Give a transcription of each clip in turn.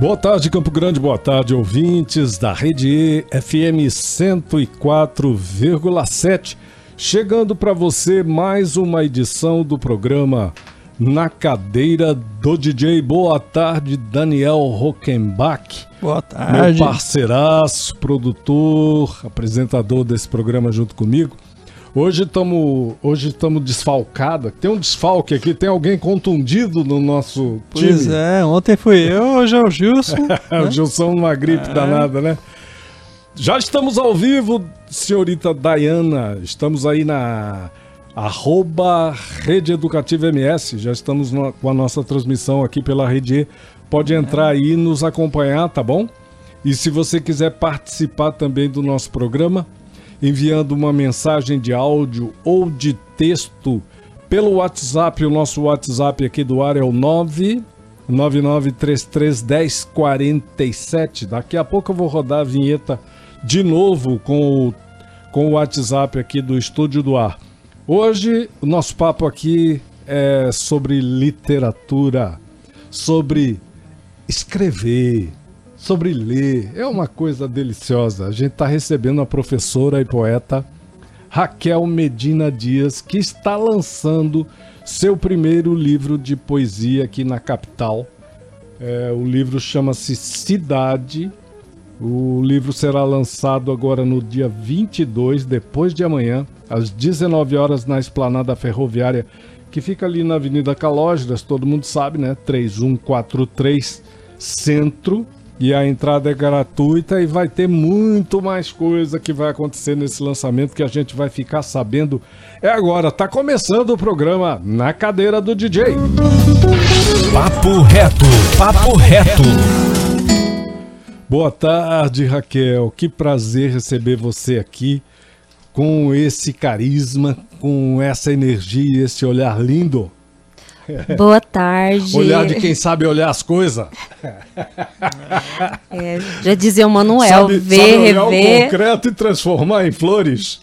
Boa tarde, Campo Grande, boa tarde, ouvintes da Rede E FM 104,7. Chegando para você mais uma edição do programa Na Cadeira do DJ. Boa tarde, Daniel Rockenbach. Boa tarde. Meu parceiraço, produtor, apresentador desse programa junto comigo. Hoje estamos hoje estamos desfalcados. Tem um desfalque aqui, tem alguém contundido no nosso time. Pois é, ontem fui eu, hoje é o Gilson. o né? Gilson numa gripe É. danada, né? Já estamos ao vivo, senhorita Dayana. Estamos aí na arroba Rede Educativa MS. Já estamos no- com a nossa transmissão aqui pela Rede E. Pode entrar aí e nos acompanhar, tá bom? E se você quiser participar também do nosso programa, enviando uma mensagem de áudio ou de texto pelo WhatsApp, o nosso WhatsApp aqui do ar é o 9 99331047. Daqui a pouco eu vou rodar a vinheta de novo com o, com o WhatsApp aqui do Estúdio do Ar. Hoje o nosso papo aqui é sobre literatura, sobre escrever, sobre ler. É uma coisa deliciosa. A gente está recebendo a professora e poeta Raquel Medina Dias, que está lançando seu primeiro livro de poesia aqui na capital. É, o livro chama-se Cidade. O livro será lançado agora no dia 22, depois de amanhã, às 19 horas, na Esplanada Ferroviária, que fica ali na Avenida Calógeras, todo mundo sabe, né? 3143 Centro. E a entrada é gratuita e vai ter muito mais coisa que vai acontecer nesse lançamento que a gente vai ficar sabendo. É agora, tá começando o programa Na Cadeira do DJ. Papo reto, papo reto. Boa tarde, Raquel. Que prazer receber você aqui com esse carisma, com essa energia, esse olhar lindo. Boa tarde. Olhar de quem sabe olhar as coisas. É, já dizia o Manuel, sabe, ver, sabe olhar o rever, concreto e transformar em flores.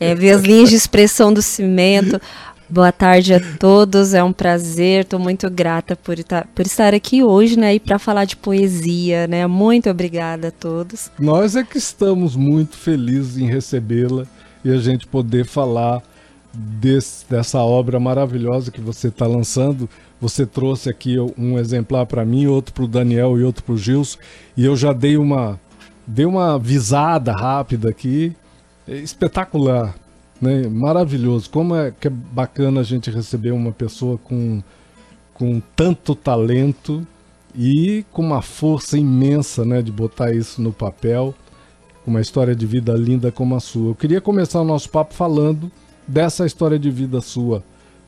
é, ver as linhas de expressão do cimento. Boa tarde a todos, é um prazer, estou muito grata por, estar- por estar aqui hoje, né, e para falar de poesia, né, muito obrigada a todos. Nós é que estamos muito felizes em recebê-la e a gente poder falar desse- dessa obra maravilhosa que você está lançando. Você trouxe aqui um exemplar para mim, outro para o Daniel e outro para o Gilson, e eu já dei uma, dei uma visada rápida aqui. É espetacular, né? maravilhoso. Como é que é bacana a gente receber uma pessoa com, com tanto talento e com uma força imensa né, de botar isso no papel, uma história de vida linda como a sua. Eu queria começar o nosso papo falando dessa história de vida sua,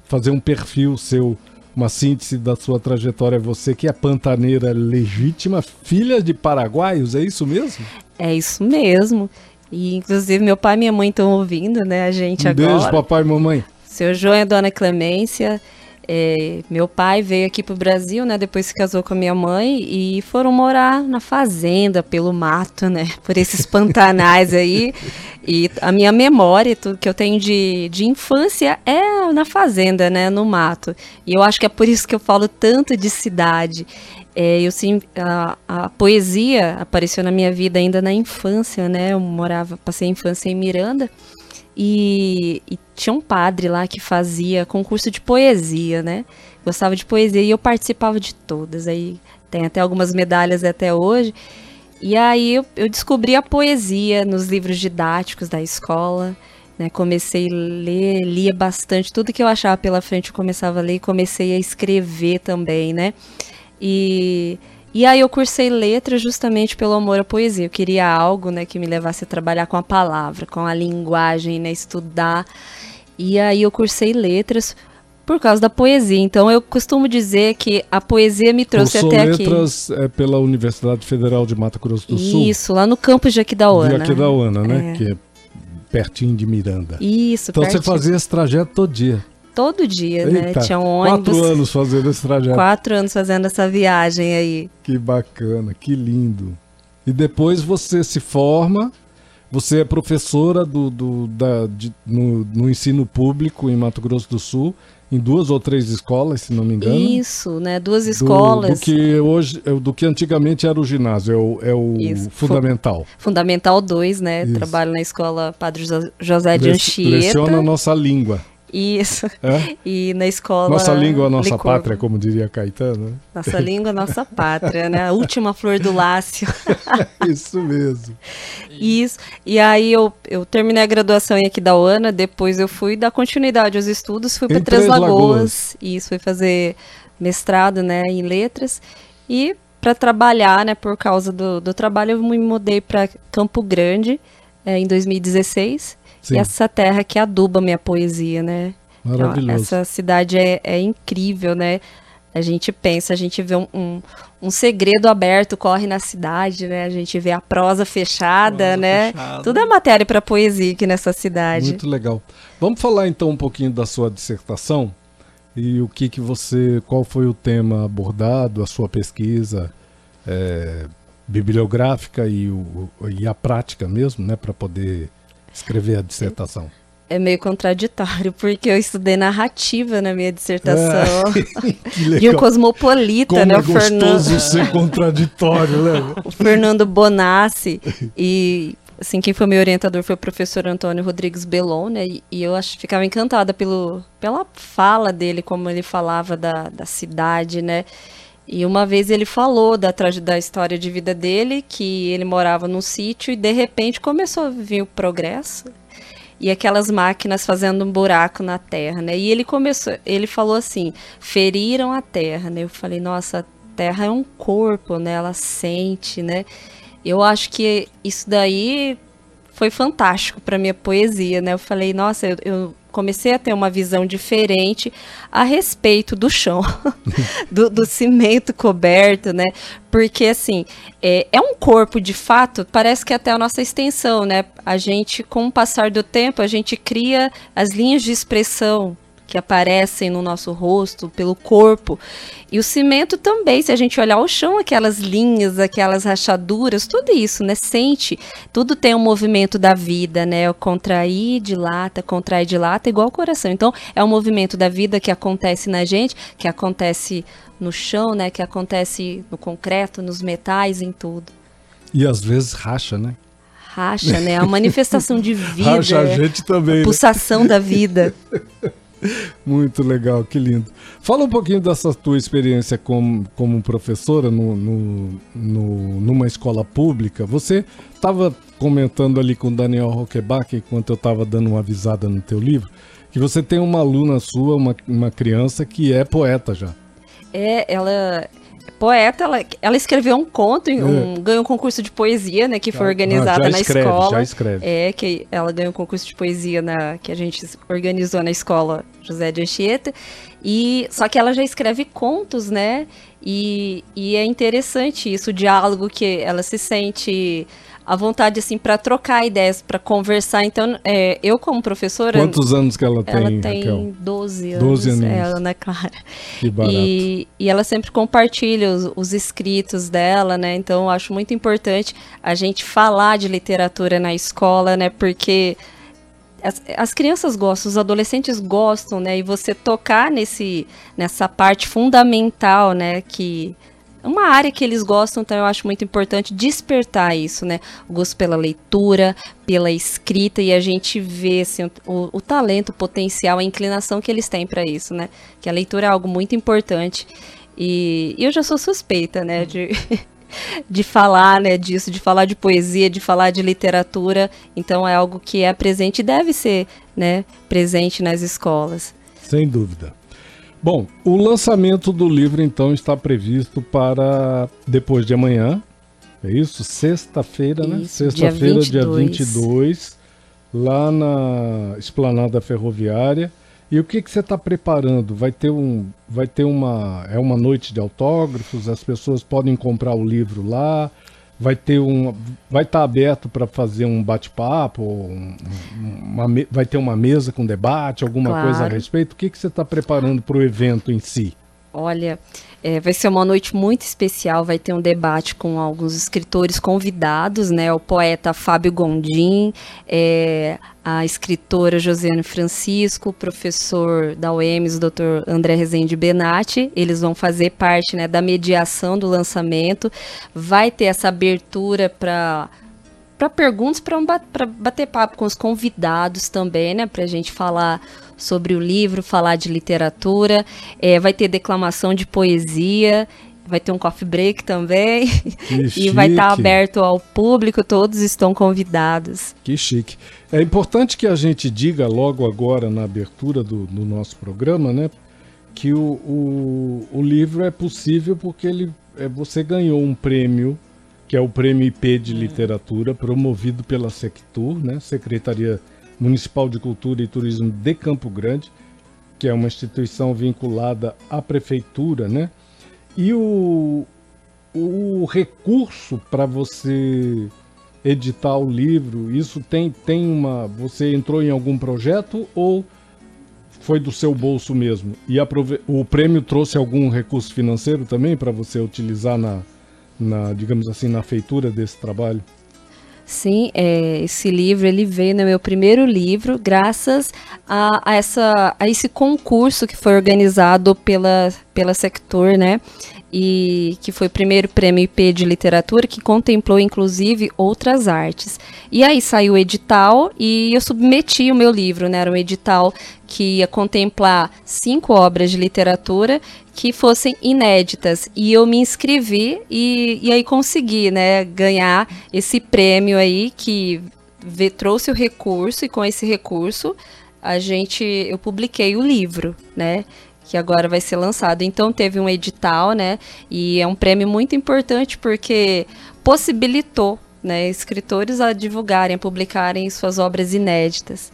fazer um perfil seu, uma síntese da sua trajetória. Você que é pantaneira legítima, filha de paraguaios, é isso mesmo? É isso mesmo. E inclusive meu pai e minha mãe estão ouvindo, né, a gente Um agora. beijo, papai e mamãe. Seu João e a Dona Clemência. É, meu pai veio aqui pro Brasil, né? Depois se casou com a minha mãe e foram morar na fazenda, pelo mato, né? Por esses pantanais aí. E a minha memória, tudo que eu tenho de, de infância é na fazenda, né? No mato. E eu acho que é por isso que eu falo tanto de cidade. É, eu sim, a, a poesia apareceu na minha vida ainda na infância, né? Eu morava, passei a infância em Miranda. E, e tinha um padre lá que fazia concurso de poesia, né? Gostava de poesia e eu participava de todas. Aí tem até algumas medalhas até hoje. E aí eu, eu descobri a poesia nos livros didáticos da escola. Né? Comecei a ler, lia bastante. Tudo que eu achava pela frente eu começava a ler e comecei a escrever também, né? E, e aí eu cursei letras justamente pelo amor à poesia. Eu queria algo, né, que me levasse a trabalhar com a palavra, com a linguagem, né, estudar. E aí eu cursei letras por causa da poesia. Então eu costumo dizer que a poesia me trouxe Cursou até aqui. letras é, pela Universidade Federal de Mato Grosso do Sul. Isso, lá no campus de Aquidauana. De Aquidauana, né? É. Que é pertinho de Miranda. Isso, Então você pertinho. fazia esse trajeto todo dia. Todo dia, né? Eita, Tinha um ônibus. Quatro anos fazendo esse trajeto. quatro anos fazendo essa viagem aí. Que bacana, que lindo. E depois você se forma, você é professora do, do- da, de- no, no ensino público em Mato Grosso do Sul, em duas ou três escolas, se não me engano. Isso, né? Duas Do- escolas. Do, que hoje, é, do que antigamente era o ginásio, é o, é o Isso. fundamental. Fundamental 2, né? Isso. Trabalho na escola Padre Jo- José de Anchieta. Leciona a nossa língua. Isso. É? E na escola. Nossa língua, nossa Licor. pátria, como diria Caetano. né? Nossa língua, nossa pátria, né? A última flor do Lácio. Isso mesmo. Isso. E aí eu, eu terminei a graduação em Aquidauana, depois eu fui dar continuidade aos estudos, fui para Três Três Lagoas. Lagoas. Isso, fui fazer mestrado, né, em letras. E para trabalhar, né, por causa do, do trabalho, eu me mudei para Campo Grande eh, em 2016. Sim. E essa terra que aduba minha poesia, né? Então, Maravilhoso. essa cidade é, é incrível, né? A gente pensa, a gente vê um, um, um segredo aberto corre na cidade, né? A gente vê a prosa fechada, Prosa né? fechada. Tudo é matéria para poesia aqui nessa cidade. Muito legal. Vamos falar então um pouquinho da sua dissertação e o que que você, qual foi o tema abordado, a sua pesquisa é, bibliográfica e, o, e a prática mesmo, né, para poder escrever a dissertação. É meio contraditório, porque eu estudei narrativa na minha dissertação. De um legal. cosmopolita, Como né? é O Fernando, ser contraditório, né? o Fernando Bonassi. E assim, quem foi meu orientador foi o professor Antônio Rodrigues Belon, né? E, e eu acho, ficava encantada pelo, pela fala dele, como ele falava da, da cidade, né? E uma vez ele falou da, da história de vida dele, que ele morava num sítio e de repente começou a vir o progresso e aquelas máquinas fazendo um buraco na terra, né? E ele começou, ele falou assim: feriram a terra, né? Eu falei, nossa, a terra é um corpo, né? Ela sente, né? Eu acho que isso daí foi fantástico para minha poesia, né? Eu falei, nossa, eu, eu comecei a ter uma visão diferente a respeito do chão, do, do cimento coberto, né? Porque assim é, é um corpo de fato, parece que é até a nossa extensão, né? A gente, com o passar do tempo, a gente cria as linhas de expressão que aparecem no nosso rosto, pelo corpo. E o cimento também, se a gente olhar o chão, aquelas linhas, aquelas rachaduras, tudo isso, né? Sente, tudo tem um movimento da vida, né? O contrair, dilata, contrai, dilata, igual o coração. Então, é um movimento da vida que acontece na gente, que acontece no chão, né? Que acontece no concreto, nos metais, em tudo. E às vezes racha, né? Racha, né? A manifestação de vida, racha a é gente também. né? pulsação da vida. Muito legal, que lindo. Fala um pouquinho dessa tua experiência como, como professora no, no- no- numa escola pública. Você estava comentando ali com o Daniel Roquebach, enquanto eu estava dando uma avisada no teu livro, que você tem uma aluna sua, uma, uma criança que é poeta já. É, ela poeta, ela, ela escreveu um conto, um, ganhou um concurso de poesia, né, que foi Ah, organizado já na escreve, escola. Já escreve. É, que ela ganhou um concurso de poesia na, que a gente organizou na escola José de Anchieta. E, só que ela já escreve contos, né? E, e é interessante isso, o diálogo que ela se sente à vontade, assim, para trocar ideias, para conversar. Então, é, eu como professora... Quantos anos que ela tem, ela tem Raquel? 12 anos, 12 aninhos. é, Ana Clara. Que barato. E, e ela sempre compartilha os, os escritos dela, né? Então eu acho muito importante a gente falar de literatura na escola, né? Porque as, as crianças gostam, os adolescentes gostam, né? E você tocar nesse, nessa parte fundamental, né? Que uma área que eles gostam, então eu acho muito importante despertar isso, né? O gosto pela leitura, pela escrita e a gente vê assim, o, o talento, o potencial, a inclinação que eles têm para isso, né? Que a leitura é algo muito importante. E, e eu já sou suspeita, né? De, de falar né, disso, de falar de poesia, de falar de literatura. Então é algo que é presente e deve ser né, presente nas escolas. Sem dúvida. Bom, o lançamento do livro então está previsto para depois de amanhã. É isso? Sexta-feira, né? Sexta-feira, dia dia 22. 22, lá na Esplanada Ferroviária. E o que, que você está preparando? Vai ter um, vai ter uma, é uma noite de autógrafos. As pessoas podem comprar o livro lá. Vai ter um, vai estar tá aberto para fazer um bate-papo. Um, vai ter uma mesa com debate, alguma claro. coisa a respeito. O que, que você está preparando para o evento em si? Olha, é, vai ser uma noite muito especial, vai ter um debate com alguns escritores convidados, né? O poeta Fábio Gondim, é, a escritora Josiane Francisco, o professor da UEMS, o Dr. André Rezende Benatti, eles vão fazer parte né, da mediação do lançamento. Vai ter essa abertura para para perguntas, para um, bater papo com os convidados também, né? Para a gente falar sobre o livro, falar de literatura. É, vai ter declamação de poesia. Vai ter um coffee break também. e vai estar tá aberto ao público, todos estão convidados. Que chique. É importante que a gente diga logo agora na abertura do, do nosso programa, né? Que o, o, o livro é possível porque ele, é, você ganhou um prêmio que é o Prêmio IP de Literatura, promovido pela Sectur, né, Secretaria Municipal de Cultura e Turismo de Campo Grande, que é uma instituição vinculada à prefeitura, né? E o, o recurso para você editar o livro, isso tem, tem uma. Você entrou em algum projeto ou foi do seu bolso mesmo? E aprove... o prêmio trouxe algum recurso financeiro também para você utilizar na, na, digamos assim, na feitura desse trabalho? Sim, é, esse livro ele veio no meu primeiro livro, graças a, a, essa, a esse concurso que foi organizado pela, pela Sector, né? E que foi o primeiro prêmio IP de literatura, que contemplou inclusive outras artes. E aí saiu o edital e eu submeti o meu livro, né? Era um edital que ia contemplar cinco obras de literatura que fossem inéditas. E eu me inscrevi e, e aí consegui, né, ganhar esse prêmio aí que trouxe o recurso e com esse recurso a gente eu publiquei o livro, né? Que agora vai ser lançado. Então teve um edital, né? E é um prêmio muito importante porque possibilitou, né, escritores a divulgarem, a publicarem suas obras inéditas.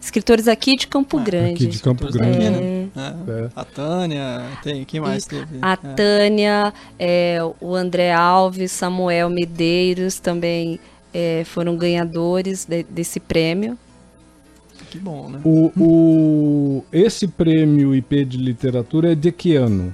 Escritores aqui de Campo ah, Grande. Aqui de Campo Grande. É. Né? É. A Tânia, tem quem mais teve? A é. Tânia, é, o André Alves, Samuel Medeiros também é, foram ganhadores de, desse prêmio. Que bom, né? O, o, esse prêmio IP de literatura é de que ano?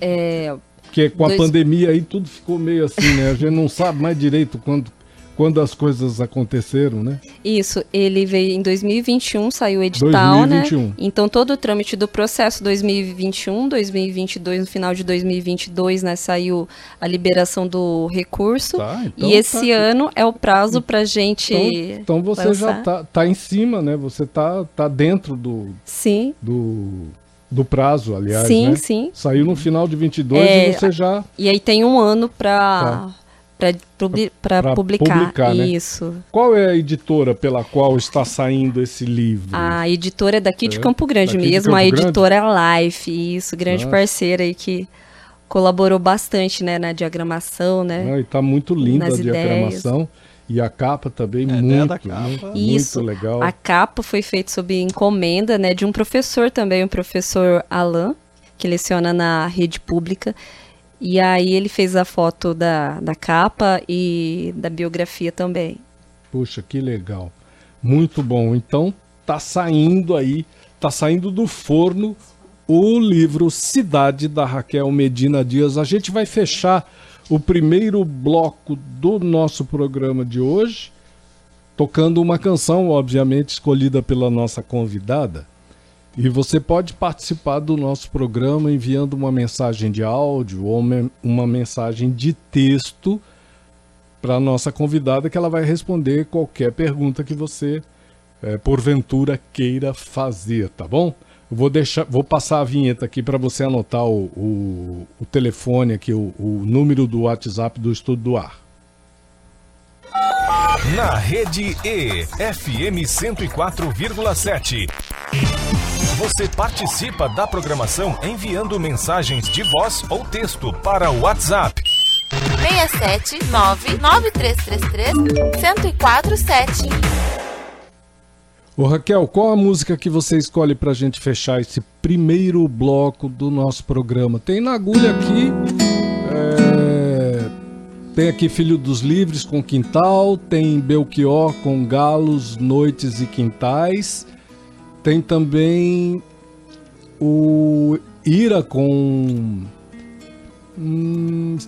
É, Porque com a dois... pandemia aí tudo ficou meio assim, né? A gente não sabe mais direito quando quando as coisas aconteceram, né? Isso, ele veio em 2021, saiu o edital, 2021. né? Então todo o trâmite do processo 2021, 2022, no final de 2022, né, saiu a liberação do recurso. Tá, então e esse tá ano é o prazo para gente. Então, então você lançar. já tá, tá em cima, né? Você tá, tá dentro do. Sim. Do do prazo, aliás, sim, né? Sim, Saiu no final de 22 é, e você já... E aí tem um ano para tá para publicar. publicar né? Isso. Qual é a editora pela qual está saindo esse livro? A editora é daqui é, de Campo Grande mesmo, Campo a editora Grande? Life, isso, grande Nossa. parceira aí que colaborou bastante, né, na diagramação, né? Ah, e tá muito linda a diagramação. Ideias. E a capa também é, muito, capa. muito, Isso, muito legal. A capa foi feita sob encomenda, né, de um professor também, o professor Alain, que leciona na rede pública. E aí ele fez a foto da, da capa e da biografia também. Puxa, que legal. Muito bom. Então tá saindo aí, tá saindo do forno o livro Cidade da Raquel Medina Dias. A gente vai fechar o primeiro bloco do nosso programa de hoje tocando uma canção, obviamente escolhida pela nossa convidada. E você pode participar do nosso programa enviando uma mensagem de áudio ou uma mensagem de texto para a nossa convidada que ela vai responder qualquer pergunta que você, é, porventura, queira fazer, tá bom? Eu vou, deixar, vou passar a vinheta aqui para você anotar o, o, o telefone aqui, o, o número do WhatsApp do Estudo do Ar. Na rede E, FM 104,7. Você participa da programação enviando mensagens de voz ou texto para o WhatsApp. 679 9333 1047. Ô Raquel, qual a música que você escolhe pra gente fechar esse primeiro bloco do nosso programa? Tem na agulha aqui. É, tem aqui Filho dos Livres com Quintal, tem Belchior com Galos, Noites e Quintais. Tem também o Ira com. Hum,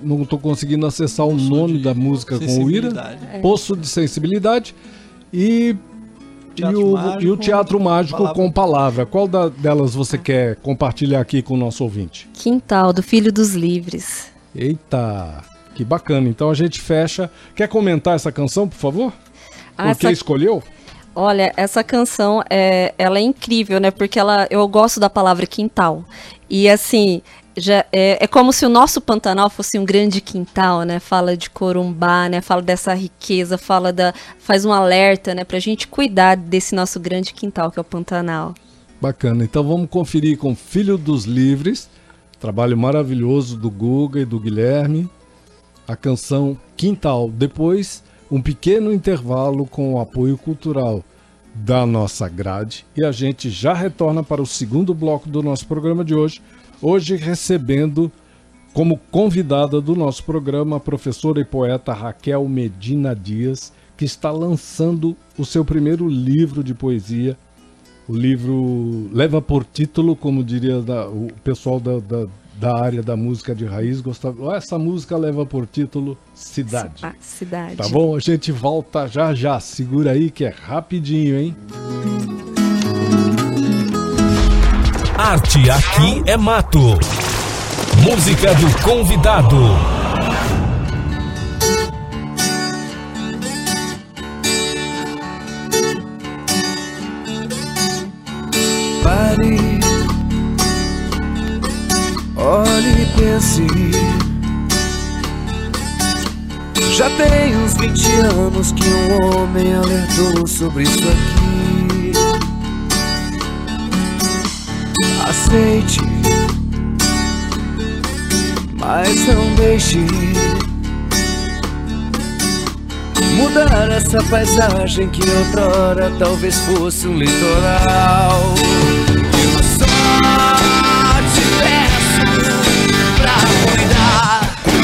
não estou conseguindo acessar o nome da música com o Ira. Poço de Sensibilidade. E e o, mágico, e o, Teatro Mágico palavra. com palavra. Qual da, delas você quer compartilhar aqui com o nosso ouvinte? Quintal, do Filho dos Livres. Eita, que bacana. Então a gente fecha. Quer comentar essa canção, por favor? Ah, por que essa... escolheu? Olha, essa canção é, ela é incrível, né? Porque ela, eu gosto da palavra quintal. E assim, já é, é, como se o nosso Pantanal fosse um grande quintal, né? Fala de Corumbá, né? Fala dessa riqueza, fala da, faz um alerta, né? Pra gente cuidar desse nosso grande quintal que é o Pantanal. Bacana. Então vamos conferir com Filho dos Livres, trabalho maravilhoso do Guga e do Guilherme, a canção Quintal. Depois um pequeno intervalo com o apoio cultural da nossa grade e a gente já retorna para o segundo bloco do nosso programa de hoje. Hoje recebendo como convidada do nosso programa a professora e poeta Raquel Medina Dias, que está lançando o seu primeiro livro de poesia. O livro leva por título, como diria da, o pessoal da, da da área da música de raiz gostava. Essa música leva por título Cidade. Ah, cidade. Tá bom? A gente volta já já. Segura aí que é rapidinho, hein? Arte aqui é mato. Música do convidado. Pare Olhe e pense. Já tem uns 20 anos que um homem alertou sobre isso aqui. Aceite, mas não deixe mudar essa paisagem que outrora talvez fosse um litoral.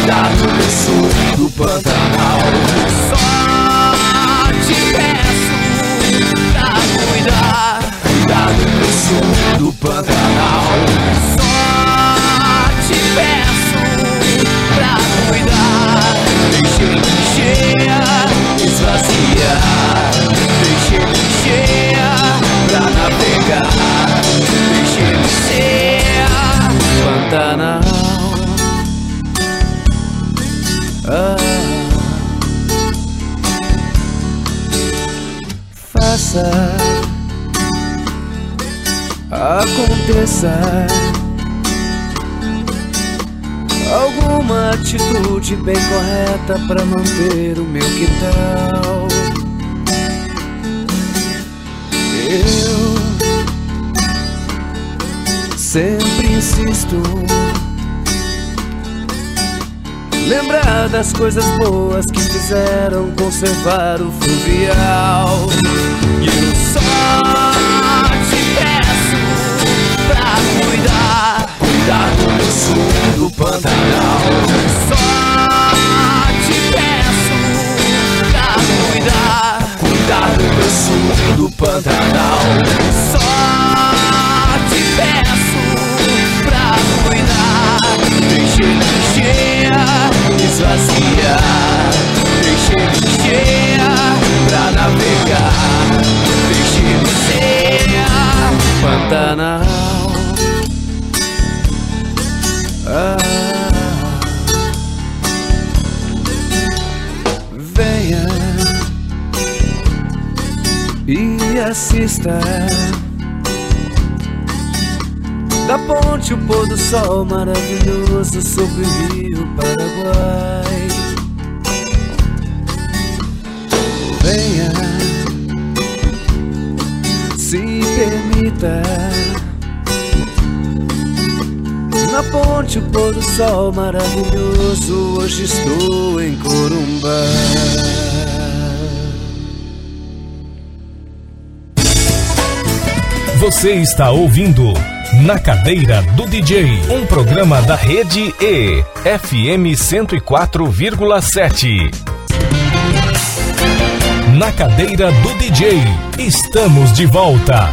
Cuidado do sul do Pantanal. Só te peço pra cuidar, cuidado do sul do Pantanal. Faça aconteça alguma atitude bem correta para manter o meu quintal. Eu sempre insisto Lembrar das coisas boas que fizeram conservar o fluvial. E eu só te peço pra cuidar, cuidar do sul do Pantanal. Só te peço pra cuidar, cuidar do sul do Pantanal. Só te peço pra cuidar, deixe esvaziar. Deixei-me cheia pra navegar. Deixei-me cheia, Pantanal. Ah. Venha e assista da ponte o pôr do sol maravilhoso sobre o rio Paraguai. Venha, se permita. Na ponte o pôr do sol maravilhoso, hoje estou em Corumbá. Você está ouvindo Na Cadeira do DJ, um programa da rede E, FM 104,7. Na Cadeira do DJ, estamos de volta.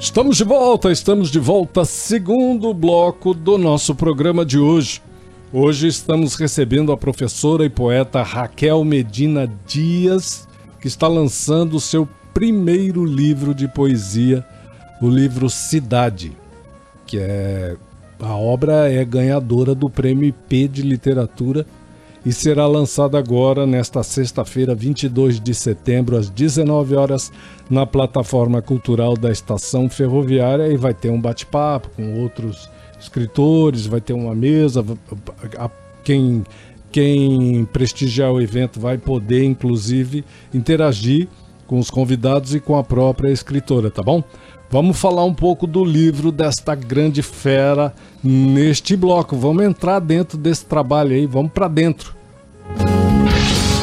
Estamos de volta, estamos de volta, segundo bloco do nosso programa de hoje. Hoje estamos recebendo a professora e poeta Raquel Medina Dias, que está lançando o seu primeiro livro de poesia, o livro Cidade, que é a obra é ganhadora do Prêmio IP de Literatura e será lançada agora nesta sexta-feira, 22 de setembro, às 19 horas, na plataforma cultural da Estação Ferroviária e vai ter um bate-papo com outros escritores, vai ter uma mesa, quem quem prestigiar o evento vai poder inclusive interagir com os convidados e com a própria escritora, tá bom? Vamos falar um pouco do livro desta grande fera neste bloco. Vamos entrar dentro desse trabalho aí, vamos para dentro.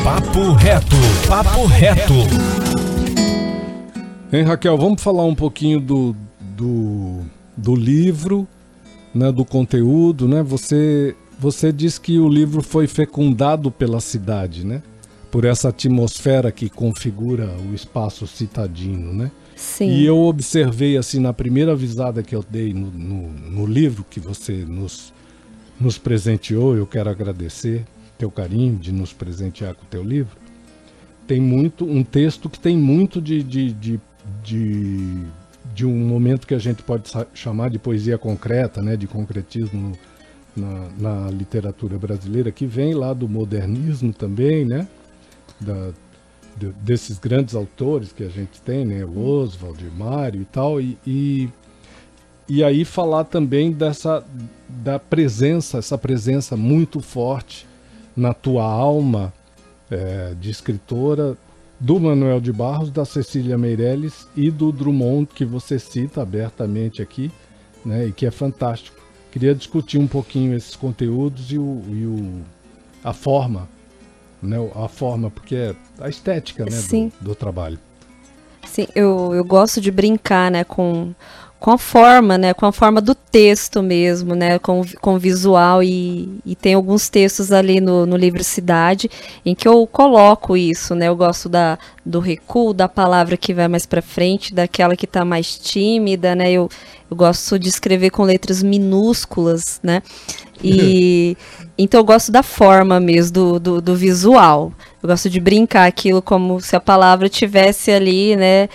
Papo reto, papo reto. Hein, Raquel, vamos falar um pouquinho do, do, do livro, né, do conteúdo, né? Você, você diz que o livro foi fecundado pela cidade, né? Por essa atmosfera que configura o espaço citadino, né? Sim. E eu observei assim na primeira visada que eu dei no, no, no livro que você nos, nos presenteou, eu quero agradecer teu carinho de nos presentear com o teu livro. Tem muito um texto que tem muito de, de, de, de, de um momento que a gente pode chamar de poesia concreta, né, de concretismo na, na literatura brasileira, que vem lá do modernismo também, né, da, de, desses grandes autores que a gente tem, né? Oswald, Mário e tal, e, e, e, aí falar também dessa da presença, essa presença muito forte na tua alma é, de escritora do Manuel de Barros, da Cecília Meirelles e do Drummond, que você cita abertamente aqui, né? E que é fantástico. Queria discutir um pouquinho esses conteúdos e, o, e o, a forma né, a forma, porque é a estética né, do, do, trabalho. Sim, eu, eu gosto de brincar né, com, com a forma, né, com a forma do texto mesmo, né, com, com visual e, e tem alguns textos ali no, no livro Cidade em que eu coloco isso, né, eu gosto da, do recuo, da palavra que vai mais para frente, daquela que está mais tímida, né, eu, eu gosto de escrever com letras minúsculas, né, e então eu gosto da forma mesmo, do, do, do, visual. Eu gosto de brincar aquilo como se a palavra tivesse ali, né?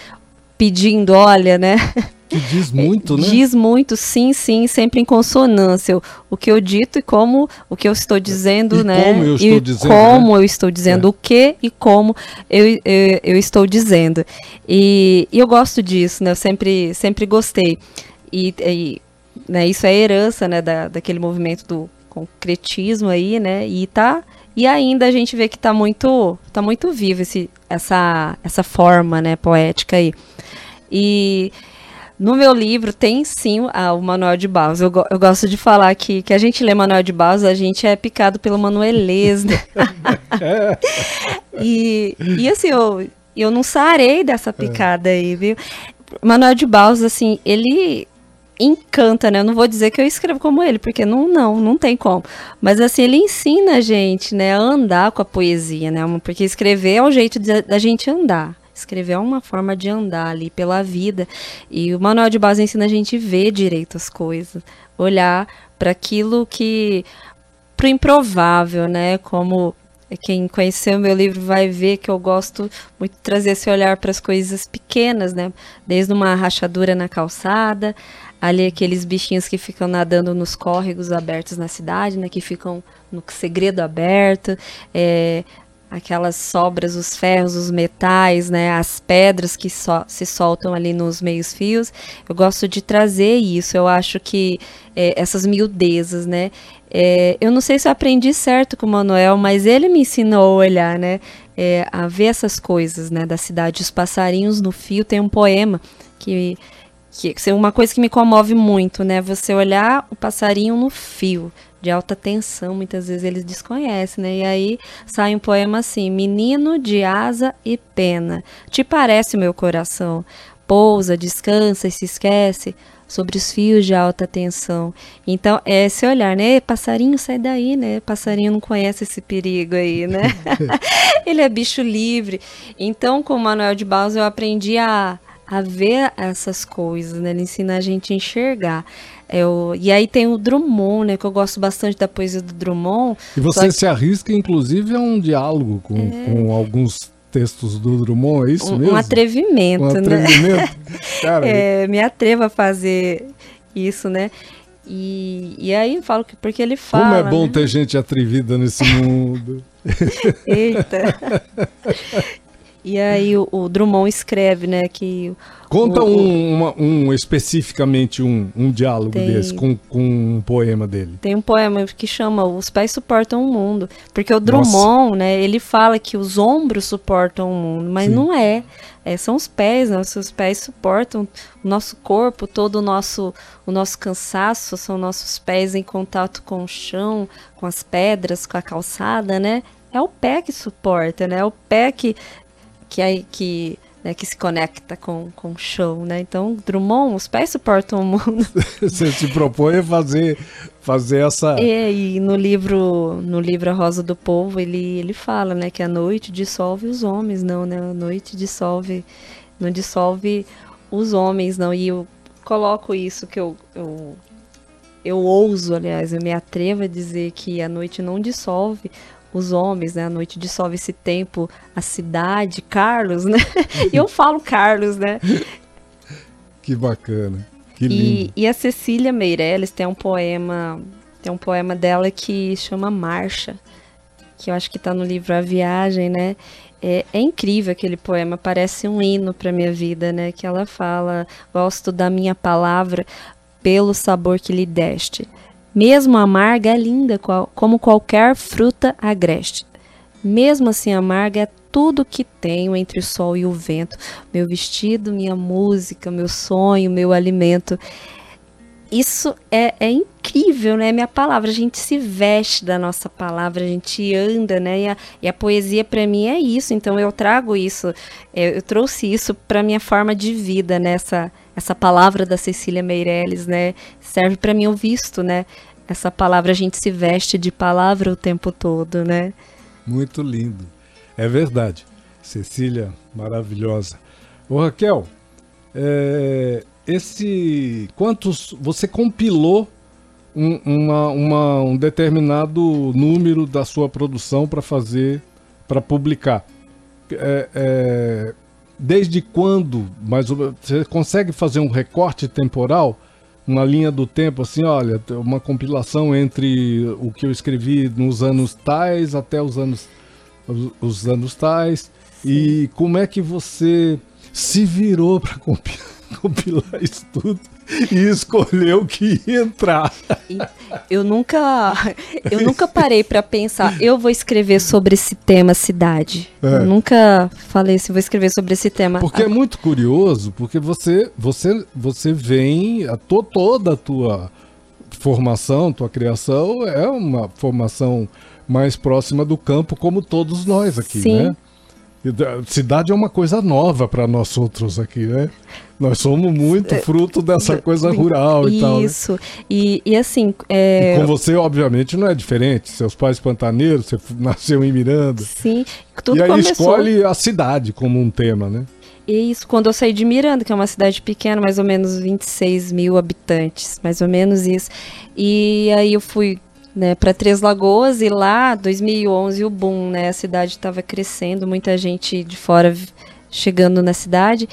Pedindo, olha, né? Que diz muito, né? Diz muito, sim, sim, sempre em consonância. O, que eu dito e como o que eu estou dizendo, e né? Como eu estou e dizendo. Como né? eu estou dizendo, é. o que e como eu, eu, eu estou dizendo. E, e, eu gosto disso, né? Eu sempre, sempre gostei. E, e né, isso é herança, né, da, daquele movimento do concretismo aí, né? E tá e ainda a gente vê que tá muito tá muito vivo esse essa essa forma, né, poética aí. E no meu livro tem sim a, o Manuel de Barros. Eu, eu, gosto de falar que, que a gente lê Manuel de Barros, a gente é picado pelo Manuelês, né? e, e assim, eu, eu não sarei dessa picada aí, viu? Manuel de Barros, assim, ele encanta, né? Eu não vou dizer que eu escrevo como ele, porque não, não, não tem como. Mas assim, ele ensina a gente, né, a andar com a poesia, né? Porque escrever é o jeito da gente andar. Escrever é uma forma de andar ali pela vida. E o manual de base ensina a gente ver direito as coisas, olhar para aquilo que pro improvável, né? Como quem conheceu meu livro vai ver que eu gosto muito de trazer esse olhar para as coisas pequenas, né? Desde uma rachadura na calçada ali aqueles bichinhos que ficam nadando nos córregos abertos na cidade, né, que ficam no segredo aberto, é, aquelas sobras, os ferros, os metais, né, as pedras que so, se soltam ali nos meios fios. Eu gosto de trazer isso. Eu acho que é, essas miudezas, né, é, eu não sei se eu aprendi certo com o Manuel, mas ele me ensinou a olhar, né, é, a ver essas coisas, né, da cidade. Os passarinhos no fio tem um poema que que é uma coisa que me comove muito, né? Você olhar o passarinho no fio, de alta tensão, muitas vezes eles desconhecem, né? E aí sai um poema assim: Menino de asa e pena, te parece meu coração, pousa, descansa e se esquece sobre os fios de alta tensão. Então, é esse olhar, né? Passarinho, sai daí, né? Passarinho não conhece esse perigo aí, né? Ele é bicho livre. Então, com o Manuel de Barros, eu aprendi a, a ver essas coisas, né? Ele ensina a gente a enxergar. Eu, e aí tem o Drummond, né? Que eu gosto bastante da poesia do Drummond. E você que... se arrisca, inclusive, a um diálogo com, é... com alguns textos do Drummond, é isso um, mesmo? Um atrevimento, um né? Atrevimento. Cara, é, me atrevo a fazer isso, né? E, e aí eu falo que porque ele fala. Como é bom né? ter gente atrevida nesse mundo. Eita! E aí o, o, Drummond escreve, né, que... Conta o, um, uma, um, especificamente um, um diálogo tem, desse com, com um poema dele. Tem um poema que chama Os Pés Suportam o Mundo, porque o Drummond, Nossa. né, ele fala que os ombros suportam o mundo, mas Sim. não é. é. São os pés, né, os pés suportam o nosso corpo, todo o nosso, o nosso cansaço, são nossos pés em contato com o chão, com as pedras, com a calçada, né? É o pé que suporta, né? É o pé que que, aí, que, né, que se conecta com, com o show, né? Então, Drummond, os pés suportam o mundo. Você se propõe a fazer, fazer essa... É, e no livro, no livro A Rosa do Povo, ele, ele fala, né, que a noite dissolve os homens, não, né? A noite dissolve, não dissolve os homens, não. E eu coloco isso que eu, eu eu ouso, aliás, eu me atrevo a dizer que a noite não dissolve os homens, né? A noite dissolve esse tempo, a cidade, Carlos, né? e eu falo Carlos, né? Que bacana. Que lindo. E, e, a Cecília Meirelles tem um poema, tem um poema dela que chama Marcha, que eu acho que está no livro A Viagem, né? É, é, incrível aquele poema, parece um hino para minha vida, né? Que ela fala: gosto da minha palavra pelo sabor que lhe deste. Mesmo amarga é linda, como qualquer fruta agreste. Mesmo assim amarga é tudo que tenho entre o sol e o vento. Meu vestido, minha música, meu sonho, meu alimento. Isso é, é incrível, né? Minha palavra, a gente se veste da nossa palavra, a gente anda, né? E a, e a poesia para mim é isso. Então eu trago isso, eu, é, eu trouxe isso para minha forma de vida nessa né? essa palavra da Cecília Meirelles, né? Serve para mim o visto, né? Essa palavra a gente se veste de palavra o tempo todo, né? Muito lindo. É verdade. Cecília, maravilhosa. Ô Raquel, é, esse quantos você compilou um, uma, uma, um determinado número da sua produção para fazer para publicar? É, é, desde quando, mais você consegue fazer um recorte temporal, uma linha do tempo, assim, olha, uma compilação entre o que eu escrevi nos anos tais até os anos, os, os anos tais, e como é que você se virou para compilar, compilar isso tudo? e escolheu que ia entrar. Eu nunca, eu nunca parei para pensar, eu vou escrever sobre esse tema cidade. É. nunca falei se vou escrever sobre esse tema. Porque é muito curioso, porque você, você, você vem a to, toda a tua formação, tua criação é uma formação mais próxima do campo, como todos nós aqui, Sim. né? Cidade é uma coisa nova para nós outros aqui, né? Nós somos muito é, fruto dessa coisa rural e Isso. tal. Né? Isso. E, e assim. É... E com você, obviamente, não é diferente. Seus pais pantaneiros, você nasceu em Miranda. Sim. Tudo e aí começou... escolhe a cidade como um tema, né? Isso, quando eu saí de Miranda, que é uma cidade pequena, mais ou menos 26 mil habitantes, mais ou menos isso. E aí eu fui né, para Três Lagoas e lá, 2011, o boom, né, a cidade estava crescendo, muita gente de fora chegando na cidade.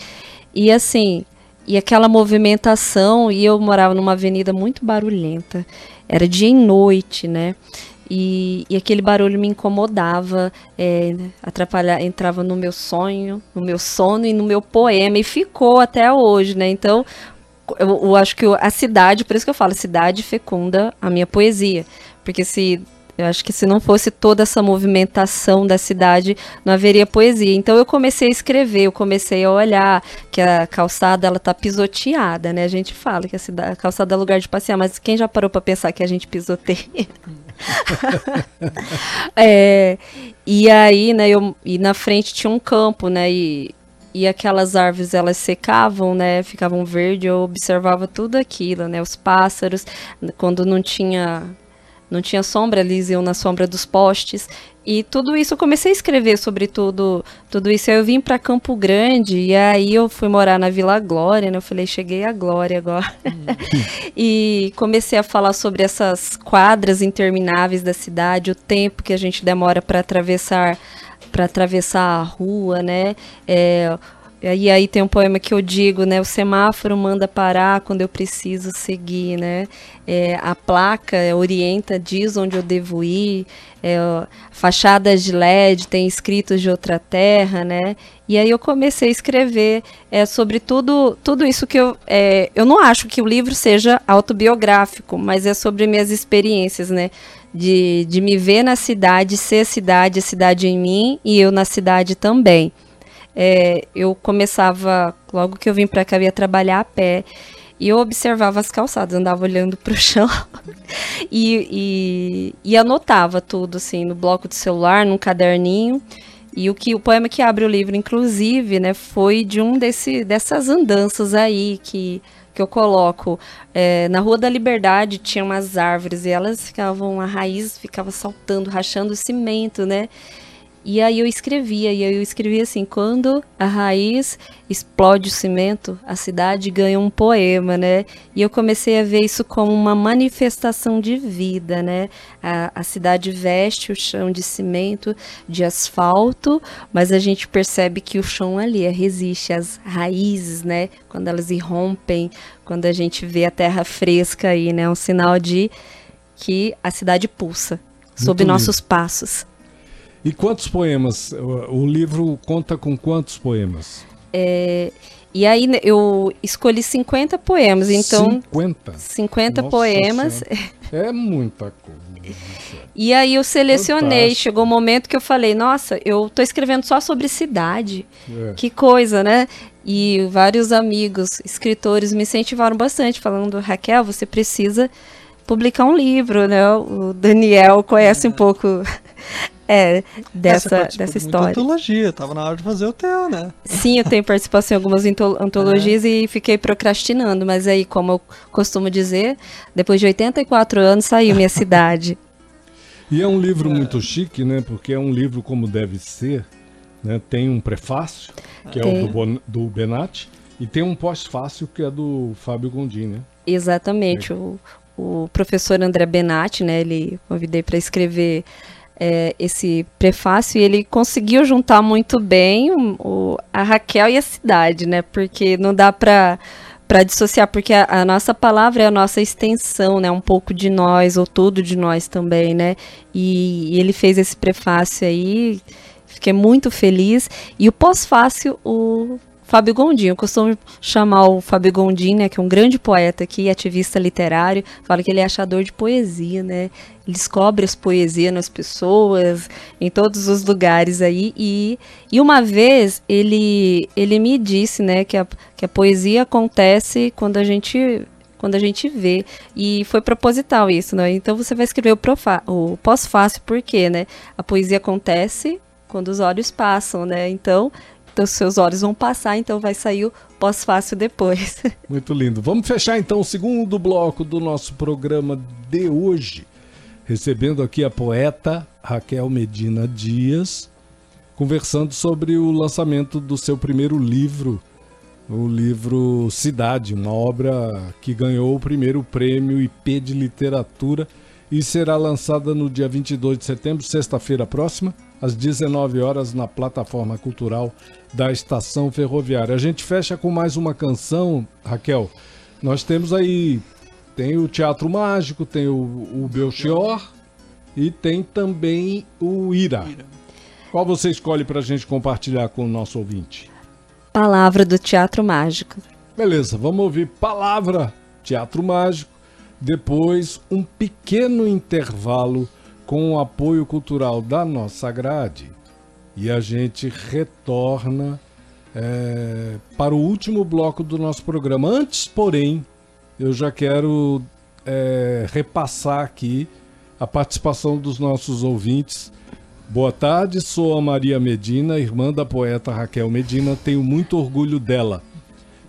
E assim, e aquela movimentação, e eu morava numa avenida muito barulhenta, era dia e noite, né, e, e aquele barulho me incomodava, é, entrava no meu sonho, no meu sono e no meu poema, e ficou até hoje, né, então eu, eu, acho que a cidade, por isso que eu falo, cidade fecunda a minha poesia. Porque se Eu acho que se não fosse toda essa movimentação da cidade, não haveria poesia. Então eu comecei a escrever, eu comecei a olhar que a calçada ela tá pisoteada, né? A gente fala que a, cidade, a calçada é lugar de passear, mas quem já parou para pensar que a gente pisoteia? é, e aí, né, eu, e na frente tinha um campo, né, e, e aquelas árvores elas secavam, né, ficavam verdes, eu observava tudo aquilo, né, os pássaros, quando não tinha não tinha sombra, eles iam na sombra dos postes. E tudo isso eu comecei a escrever sobre tudo, tudo isso. Aí eu vim para Campo Grande e aí eu fui morar na Vila Glória, né? Eu falei, cheguei à Glória agora. e comecei a falar sobre essas quadras intermináveis da cidade, o tempo que a gente demora para atravessar para atravessar a rua, né? É, e aí tem um poema que eu digo, né? O semáforo manda parar quando eu preciso seguir, né? É, a placa orienta, diz onde eu devo ir. É, fachadas de LED tem escritos de outra terra, né? E aí eu comecei a escrever é, sobre tudo, tudo isso que eu... É, eu não acho que o livro seja autobiográfico, mas é sobre minhas experiências, né? De, de me ver na cidade, ser cidade, a cidade em mim e eu na cidade também é, eu começava, logo que eu vim para cá, eu ia trabalhar a pé. E eu observava as calçadas, andava olhando para o chão e, e, e, anotava tudo, assim, no bloco de celular, num caderninho. E o que o poema que abre o livro, inclusive, né, foi de um desse, dessas andanças aí que, que eu coloco. É, na Rua da Liberdade tinha umas árvores e elas ficavam, a raiz ficava saltando, rachando o cimento, né? E aí eu escrevia, e aí eu escrevia assim: quando a raiz explode o cimento, a cidade ganha um poema, né? E eu comecei a ver isso como uma manifestação de vida, né? A, a cidade veste o chão de cimento, de asfalto, mas a gente percebe que o chão ali é, resiste às raízes, né? Quando elas irrompem, quando a gente vê a terra fresca aí, né? Um sinal de que a cidade pulsa sob nossos passos. E quantos poemas? O, livro conta com quantos poemas? É, e aí né, eu escolhi 50 poemas, então 50, 50 Nossa poemas. Senhora. É muita coisa. E aí eu selecionei, Fantástico. chegou um momento que eu falei, nossa, eu tô escrevendo só sobre cidade. É. Que coisa, né? E vários amigos, escritores me incentivaram bastante, falando, Raquel, você precisa publicar um livro, né? O Daniel conhece um pouco é, dessa, é, dessa história. antologia, tava na hora de fazer o teu, né? Sim, eu tenho participação em algumas antologias é. e fiquei procrastinando, mas aí, como eu costumo dizer, depois de 84 anos saiu Minha Cidade. E é um livro é. muito chique, né? Porque é um livro como deve ser, né? Tem um prefácio, que tem. é o do, do Benatti, e tem um pós-fácil que é do Fábio Gondim, né? Exatamente, é. o, o professor André Benatti, né? Ele convidei para escrever é, esse prefácio e ele conseguiu juntar muito bem o, a Raquel e a cidade, né? Porque não dá para para dissociar, porque a, a, nossa palavra é a nossa extensão, né? Um pouco de nós, ou tudo de nós também, né? E, e ele fez esse prefácio aí, fiquei muito feliz. E o pós-fácil, o Fábio Gondim, eu costumo chamar o Fábio Gondim, né, que é um grande poeta aqui, ativista literário, fala que ele é achador de poesia, né? Ele descobre as poesias nas pessoas, em todos os lugares aí. E, e uma vez ele, ele me disse, né, que a, que a poesia acontece quando a gente quando a gente vê. E foi proposital isso, né? Então você vai escrever o, o pós-fácil, por quê, né? A poesia acontece quando os olhos passam, né? Então então, seus olhos vão passar, então vai sair o pós-fácil depois. Muito lindo. Vamos fechar então o segundo bloco do nosso programa de hoje, recebendo aqui a poeta Raquel Medina Dias, conversando sobre o lançamento do seu primeiro livro, o livro Cidade, uma obra que ganhou o primeiro prêmio IP de literatura e será lançada no dia 22 de setembro, sexta-feira próxima às 19 horas na plataforma cultural da Estação Ferroviária. A gente fecha com mais uma canção, Raquel. Nós temos aí tem o Teatro Mágico, tem o, o Belchior e tem também o Ira. Qual você escolhe para a gente compartilhar com o nosso ouvinte? Palavra do Teatro Mágico. Beleza, vamos ouvir Palavra Teatro Mágico. Depois, um pequeno intervalo com o apoio cultural da nossa grade e a gente retorna é, para o último bloco do nosso programa. Antes, porém, eu já quero é, repassar aqui a participação dos nossos ouvintes. Boa tarde, sou a Maria Medina, irmã da poeta Raquel Medina. Tenho muito orgulho dela.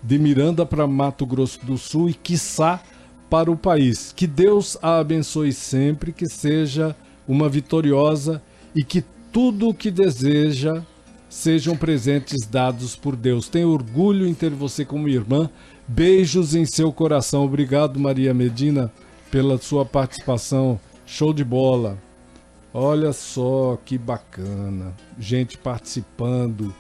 De Miranda para Mato Grosso do Sul e, quiçá, para o país. Que Deus a abençoe sempre, que seja uma vitoriosa e que tudo o que deseja sejam presentes dados por Deus. Tenho orgulho em ter você como irmã. Beijos em seu coração. Obrigado, Maria Medina, pela sua participação. Show de bola. Olha só que bacana. Gente participando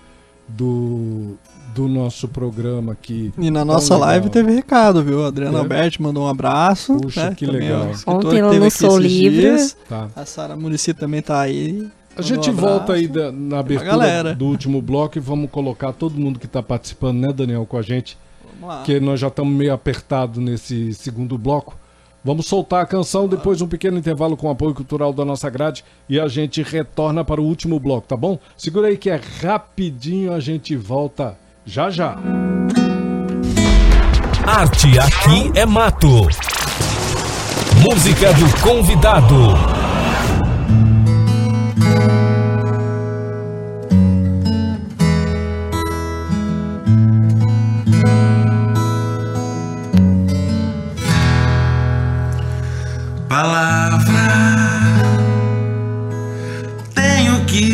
do, do nosso programa aqui. E na nossa live teve recado, viu? A Adriana é? Alberti mandou um abraço. Puxa, né? que também legal. Ontem ela lançou o livro. Tá. A Sara Murici também tá aí. A gente um volta aí da, na abertura do último bloco e vamos colocar todo mundo que está participando, né, Daniel, com a gente. Vamos lá. Porque nós já estamos meio apertados nesse segundo bloco. Vamos soltar a canção, depois um pequeno intervalo com apoio cultural da nossa grade e a gente retorna para o último bloco, tá bom? Segura aí que é rapidinho, a gente volta já já. Arte aqui é mato. Música do convidado.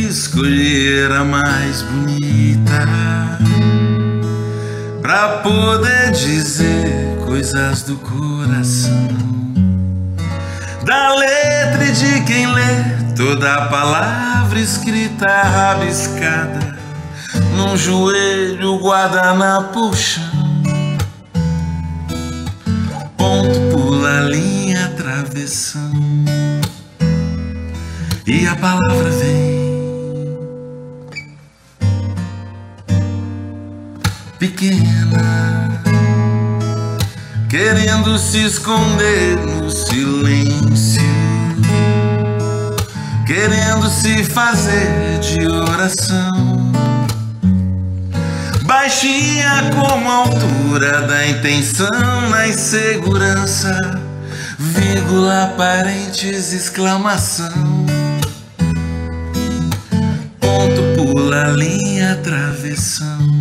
escolher a mais bonita para poder dizer coisas do coração. Da letra de quem lê toda palavra escrita rabiscada num joelho guardanapo chão. Ponto pula linha travessão e a palavra vem pequena, querendo se esconder no silêncio, querendo se fazer de oração. Baixinha como a altura da intenção na insegurança, vírgula, parentes, exclamação. Ponto, pula, linha, travessão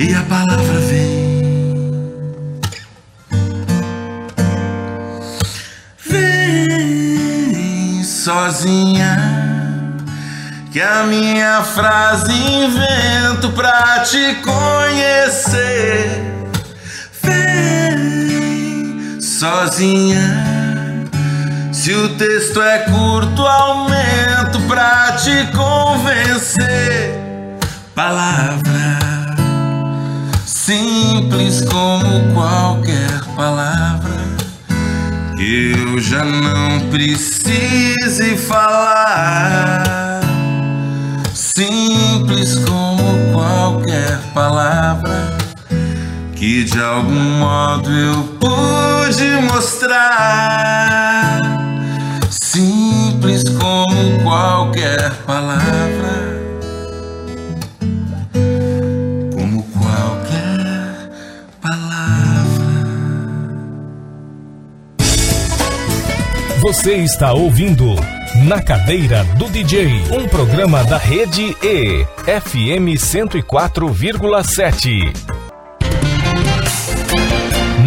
e a palavra vem. Vem sozinha, que a minha frase invento pra te conhecer. Vem sozinha, se o texto é curto, aumento pra te convencer. Palavra simples como qualquer palavra eu já não precise falar. Simples como qualquer palavra que de algum modo eu pude mostrar. Simples como qualquer palavra Você está ouvindo Na Cadeira do DJ, um programa da rede E, FM 104,7.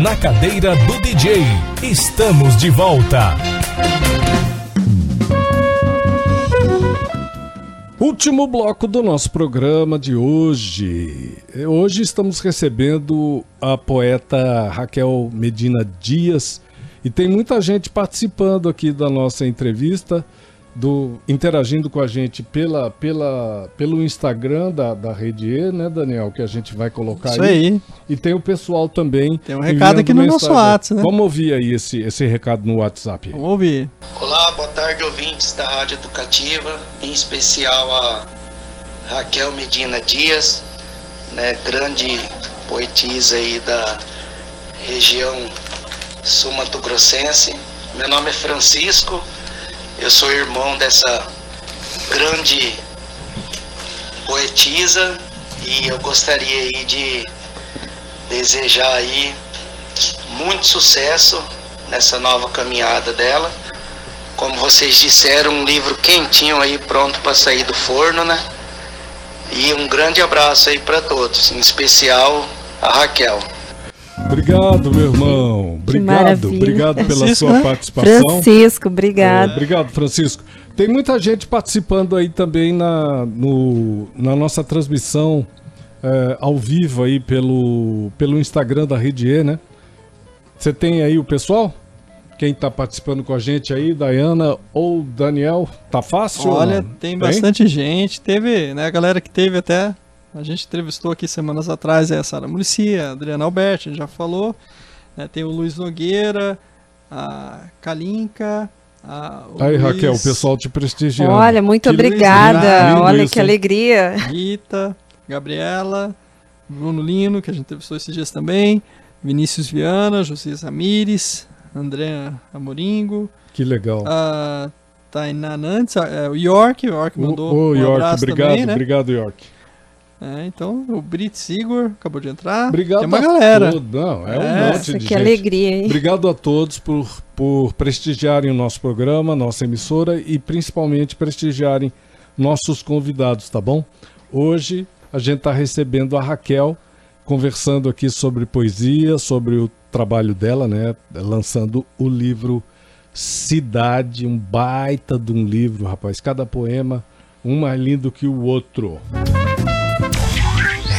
Na Cadeira do DJ, estamos de volta. Último bloco do nosso programa de hoje. Hoje estamos recebendo a poeta Raquel Medina Dias e tem muita gente participando aqui da nossa entrevista, do, interagindo com a gente pela, pela, pelo Instagram da, da Rede E, né, Daniel? Que a gente vai colocar Isso aí. aí. E tem o pessoal também. Tem um recado aqui no nosso WhatsApp, né? Vamos ouvir aí esse, esse recado no WhatsApp. Vamos ouvir. Olá, boa tarde, ouvintes da Rádio Educativa, em especial a Raquel Medina Dias, né, grande poetisa aí da região sul-mato-grossense, Meu nome é Francisco, eu sou irmão dessa grande poetisa e eu gostaria aí de desejar aí muito sucesso nessa nova caminhada dela. Como vocês disseram, um livro quentinho aí pronto para sair do forno, né? E um grande abraço aí para todos, em especial a Raquel. Obrigado, meu irmão. Obrigado, obrigado pela Francisco, sua participação. Francisco, É, obrigado. obrigado, Francisco. Tem muita gente participando aí também na, no- na nossa transmissão é, ao vivo aí pelo, pelo Instagram da Rede E, né? Você tem aí o pessoal? Quem tá participando com a gente aí, Dayana ou Daniel? Tá fácil? Olha, não? tem bastante gente. Teve, né, a galera que teve até. A gente entrevistou aqui semanas atrás é a Sara Murici, a Adriana Alberti, a gente já falou. Né, tem o Luiz Nogueira, a Kalinka. A, o Aí, Luiz, Raquel, o pessoal te prestigiando. Olha, muito Que obrigada. lindo Olha isso, que hein? alegria. Rita, Gabriela, Bruno Lino, que a gente entrevistou esses dias também. Vinícius Viana, José Ramires, André Amoringo, Que legal. a Tainá Nantes, é, o York, o York O, mandou o um York, abraço obrigado, também, né? obrigado, York. É, então, o Brit Sigor acabou de entrar. Obrigado Tem uma a galera. todos. Não, é um É, monte Nossa, de que gente. alegria, hein? Obrigado a todos por, por prestigiarem o nosso programa, nossa emissora e principalmente prestigiarem nossos convidados, tá bom? Hoje a gente está recebendo a Raquel, conversando aqui sobre poesia, sobre o trabalho dela, né? Lançando o livro Cidade, um baita de um livro, rapaz. Cada poema, um mais lindo que o outro.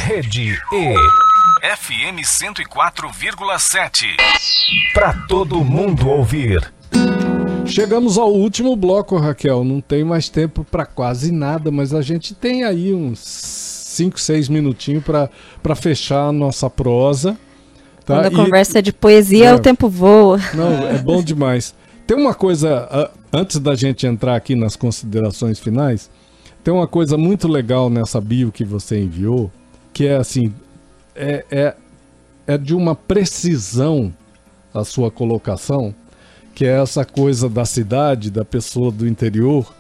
Rede E. FM 104,7. Para todo mundo ouvir. Chegamos ao último bloco, Raquel. Não tem mais tempo para quase nada, mas a gente tem aí uns 5, 6 minutinhos para fechar a nossa prosa. Tá? Quando a E- conversa é de poesia, É. o tempo voa. Não, é bom demais. Tem uma coisa, antes da gente entrar aqui nas considerações finais, tem uma coisa muito legal nessa bio que você enviou, que é assim, é, é, é de uma precisão a sua colocação, que é essa coisa da cidade, da pessoa do interior,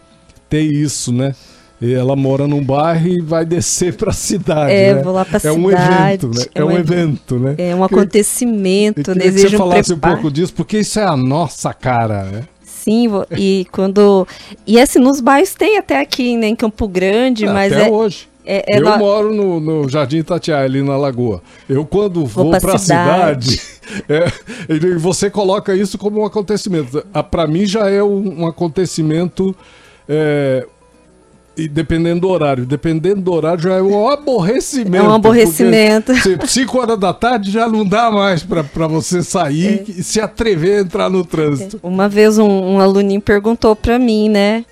ter isso, né? E ela mora num bairro e vai descer para a cidade, É, né? vou lá pra é um cidade. evento, né? É, um evento, né? É um acontecimento, eu queria que você um falasse um preparo. pouco disso, porque isso é a nossa cara, né? Sim, e quando. E assim, nos bairros tem até aqui, né, em Campo Grande, mas Até é. hoje. É, é eu no- moro no, no Jardim Itatiaia, ali na Lagoa. Eu, quando vou, pra pra cidade. cidade, é, você coloca isso como um acontecimento. Ah, Pra mim já é um, um acontecimento. é, e dependendo do horário. Dependendo do horário já é um aborrecimento. É um aborrecimento. 5 horas da tarde já não dá mais pra você sair e se atrever a entrar no trânsito. Uma vez um, um aluninho perguntou pra mim, né?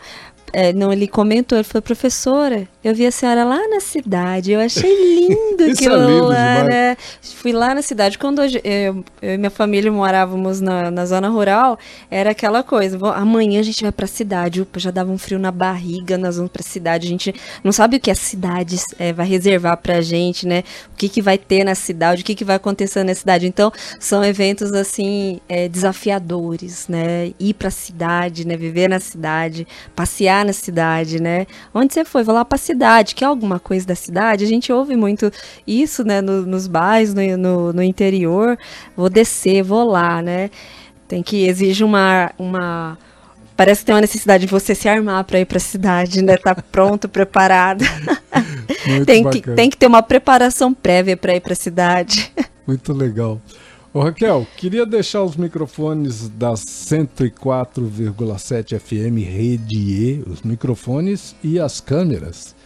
É, não, ele comentou, ele falou, professora, eu vi a senhora lá na cidade, eu achei lindo aquilo é lindo lá, né? Fui lá na cidade, quando hoje, eu, eu e minha família morávamos na, na zona rural, era aquela coisa, "Vó, amanhã a gente vai pra cidade, opa, já dava um frio na barriga, nós vamos pra cidade, a gente não sabe o que a cidade é, vai reservar pra gente, né? O que, que vai ter na cidade, o que, que vai acontecer na cidade. Então, são eventos, assim, é, desafiadores, né? Ir pra cidade, né? Viver na cidade, passear na cidade, né? Onde você foi? Vou lá pra cidade. Quer alguma coisa da cidade? A gente ouve muito isso, né? no- nos bairros, no, no, no interior. Vou descer, vou lá, né? Tem que exige uma... uma Parece que tem uma necessidade de você se armar para ir para a cidade, né? Tá pronto, preparado. Tem, que, tem que ter uma preparação prévia para ir para a cidade. Muito legal. Ô Raquel, queria deixar os microfones da 104,7 FM Rede E, os microfones e as câmeras,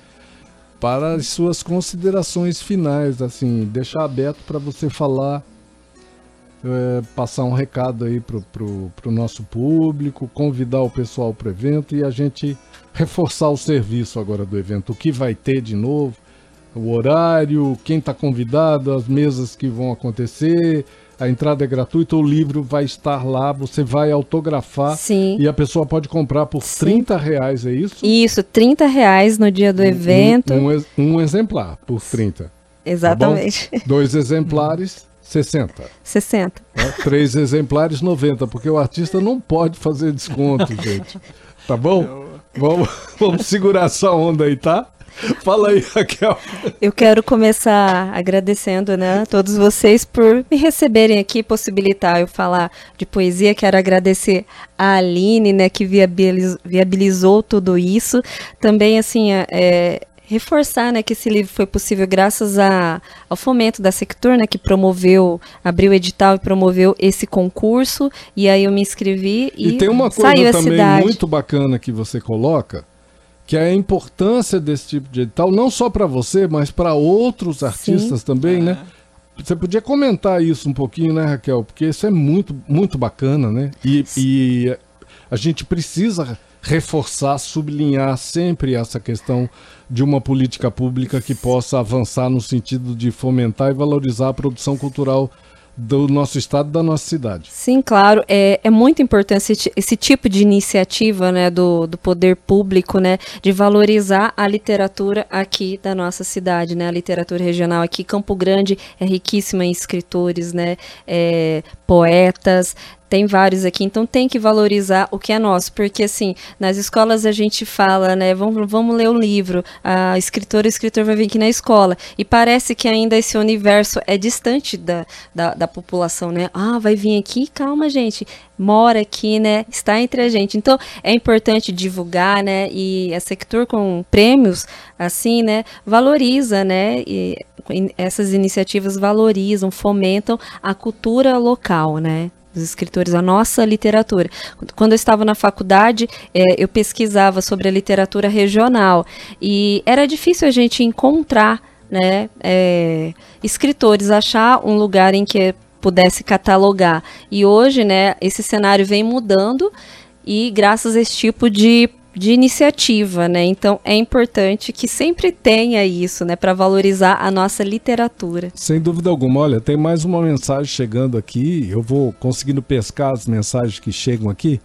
para as suas considerações finais, assim, deixar aberto para você falar, é, passar um recado aí pro, pro, pro nosso público, convidar o pessoal para o evento e a gente reforçar o serviço agora do evento, o que vai ter de novo, o horário, quem está convidado, as mesas que vão acontecer, a entrada é gratuita, o livro vai estar lá, você vai autografar Sim. e a pessoa pode comprar por Sim. 30 reais, é isso? Isso, 30 reais no dia do evento. Um, um ex- um exemplar por 30. Exatamente. Dois exemplares, 60. 60. Né? Três exemplares, 90, porque o artista não pode fazer desconto, gente. Tá bom? Vamos, vamos segurar essa onda aí, tá? Fala aí, Raquel. Eu quero começar agradecendo, né, a todos vocês por me receberem aqui, possibilitar eu falar de poesia. Quero agradecer a Aline, né, que viabilizou, viabilizou tudo isso. Também, assim, é, reforçar, né, que esse livro foi possível graças a, ao fomento da Sector, né, que promoveu, abriu o edital e promoveu esse concurso. E aí eu me inscrevi e, e tem uma coisa saiu também muito bacana que você coloca que é a importância desse tipo de edital, não só para você, mas para outros artistas Sim. também, né? Você podia comentar isso um pouquinho, né, Raquel? Porque isso é muito, muito bacana, né? E, e a gente precisa reforçar, sublinhar sempre essa questão de uma política pública que possa avançar no sentido de fomentar e valorizar a produção cultural do nosso estado, da nossa cidade. Sim, claro, é, é muito importante esse, esse, tipo de iniciativa, né, do, do poder público, né, de valorizar a literatura aqui da nossa cidade, né, a literatura regional aqui, Campo Grande é riquíssima em escritores, né, é, poetas, tem vários aqui, então tem que valorizar o que é nosso, porque assim, nas escolas a gente fala, né, vamos, vamos ler o livro, a escritora, o escritor vai vir aqui na escola, e parece que ainda esse universo é distante da, da, da população, né, ah, vai vir aqui, calma gente, mora aqui, né, está entre a gente, então é importante divulgar, né, e a Sector com prêmios, assim, né, valoriza, né, e essas iniciativas valorizam, fomentam a cultura local, né, dos escritores, a nossa literatura. Quando eu estava na faculdade, é, eu pesquisava sobre a literatura regional e era difícil a gente encontrar né, é, escritores, achar um lugar em que pudesse catalogar. E hoje, né, esse cenário vem mudando e graças a esse tipo de de iniciativa, né? Então é importante que sempre tenha isso, né, para valorizar a nossa literatura. Sem dúvida alguma. Olha, tem mais uma mensagem chegando aqui. Eu vou conseguindo pescar as mensagens que chegam aqui.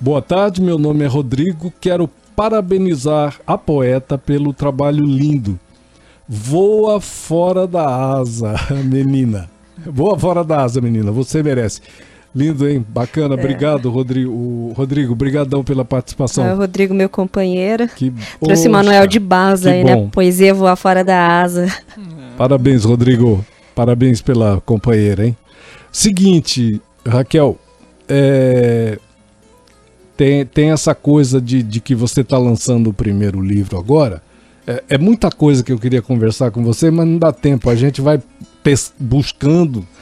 Boa tarde, meu nome é Rodrigo. Quero parabenizar a poeta pelo trabalho lindo. Voa fora da asa, menina. Voa fora da asa, menina. Você merece. Lindo, hein? Bacana. É. Obrigado, Rodrigo. Rodrigo, brigadão pela participação. É, o Rodrigo, meu companheiro. Que... Trouxe Oxa, Manuel de Baza aí, né? bom. né? Poesia voar fora da asa. Parabéns, Rodrigo. Parabéns pela companheira, hein? Seguinte, Raquel, é... tem, tem essa coisa de, de que você está lançando o primeiro livro agora. É, é, muita coisa que eu queria conversar com você, mas não dá tempo. A gente vai buscando é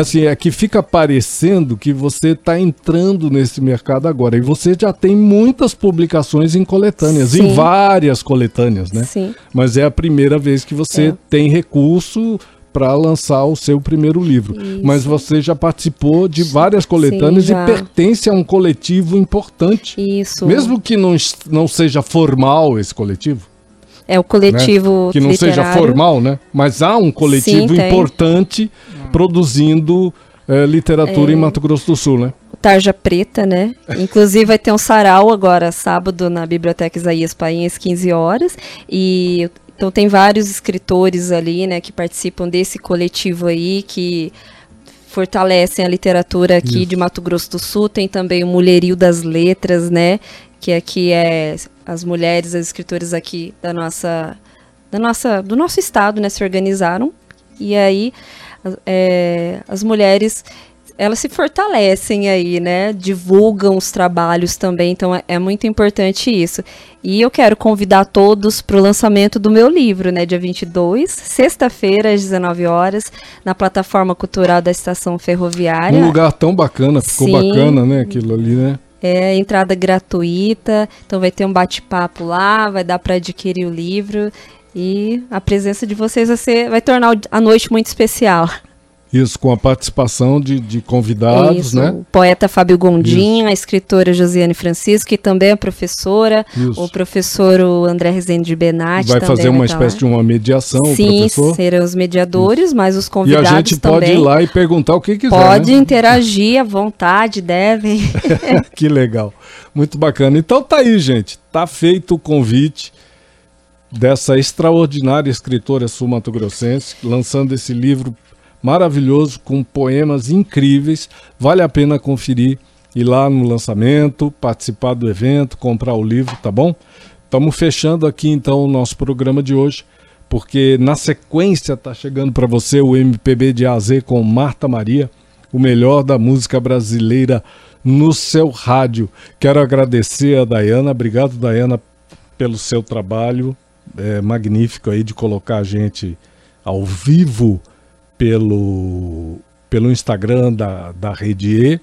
assim, é que fica parecendo que você está entrando nesse mercado agora. E você já tem muitas publicações em coletâneas, Sim. em várias coletâneas, né? Sim. Mas é a primeira vez que você é. tem recurso para lançar o seu primeiro livro. Isso. Mas você já participou de várias coletâneas Sim, e pertence a um coletivo importante. Isso. Mesmo que não, não seja formal esse coletivo. É o coletivo né? Que não literário. seja formal, né? Mas há um coletivo Sim, importante produzindo é, literatura é... em Mato Grosso do Sul, né? Tarja Preta, né? Inclusive vai ter um sarau agora, sábado, na Biblioteca Isaías Paim, às 15 horas. E então tem vários escritores ali, né, que participam desse coletivo aí, que fortalecem a literatura aqui Isso. de Mato Grosso do Sul. Tem também o Mulherio das Letras, né? Que aqui é as mulheres, as escritoras aqui da nossa, da nossa, do nosso estado, né, se organizaram. E aí é, as mulheres elas se fortalecem aí, né? Divulgam os trabalhos também, então é, é muito importante isso. E eu quero convidar todos para o lançamento do meu livro, né? Dia 22, sexta-feira, às 19 horas, na plataforma cultural da Estação Ferroviária. Um lugar tão bacana, ficou Sim. bacana, né? Aquilo ali, né? É entrada gratuita, então vai ter um bate-papo lá, vai dar para adquirir o livro. E a presença de vocês vai, ser, vai tornar a noite muito especial. Isso, com a participação de, de convidados, Isso, né? O poeta Fábio Gondim, Isso. a escritora Josiane Francisco, que também é professora, Isso. o professor André Rezende de Benatti. Vai fazer uma espécie lá. de uma mediação, Sim, serão os mediadores, mas os convidados também. E a gente também. pode ir lá e perguntar o que quiser. Pode né? interagir à vontade, devem. que legal. Muito bacana. Então tá aí, gente. Tá feito o convite dessa extraordinária escritora sul-mato-grossense, lançando esse livro maravilhoso com poemas incríveis. Vale a pena conferir, ir lá no lançamento, participar do evento, comprar o livro, tá bom? Estamos fechando aqui então o nosso programa de hoje, porque na sequência tá chegando para você o MPB de AZ com Marta Maria, o melhor da música brasileira no seu rádio. Quero agradecer a Dayana, obrigado Dayana pelo seu trabalho é, magnífico aí de colocar a gente ao vivo pelo, pelo Instagram da, da Rede E.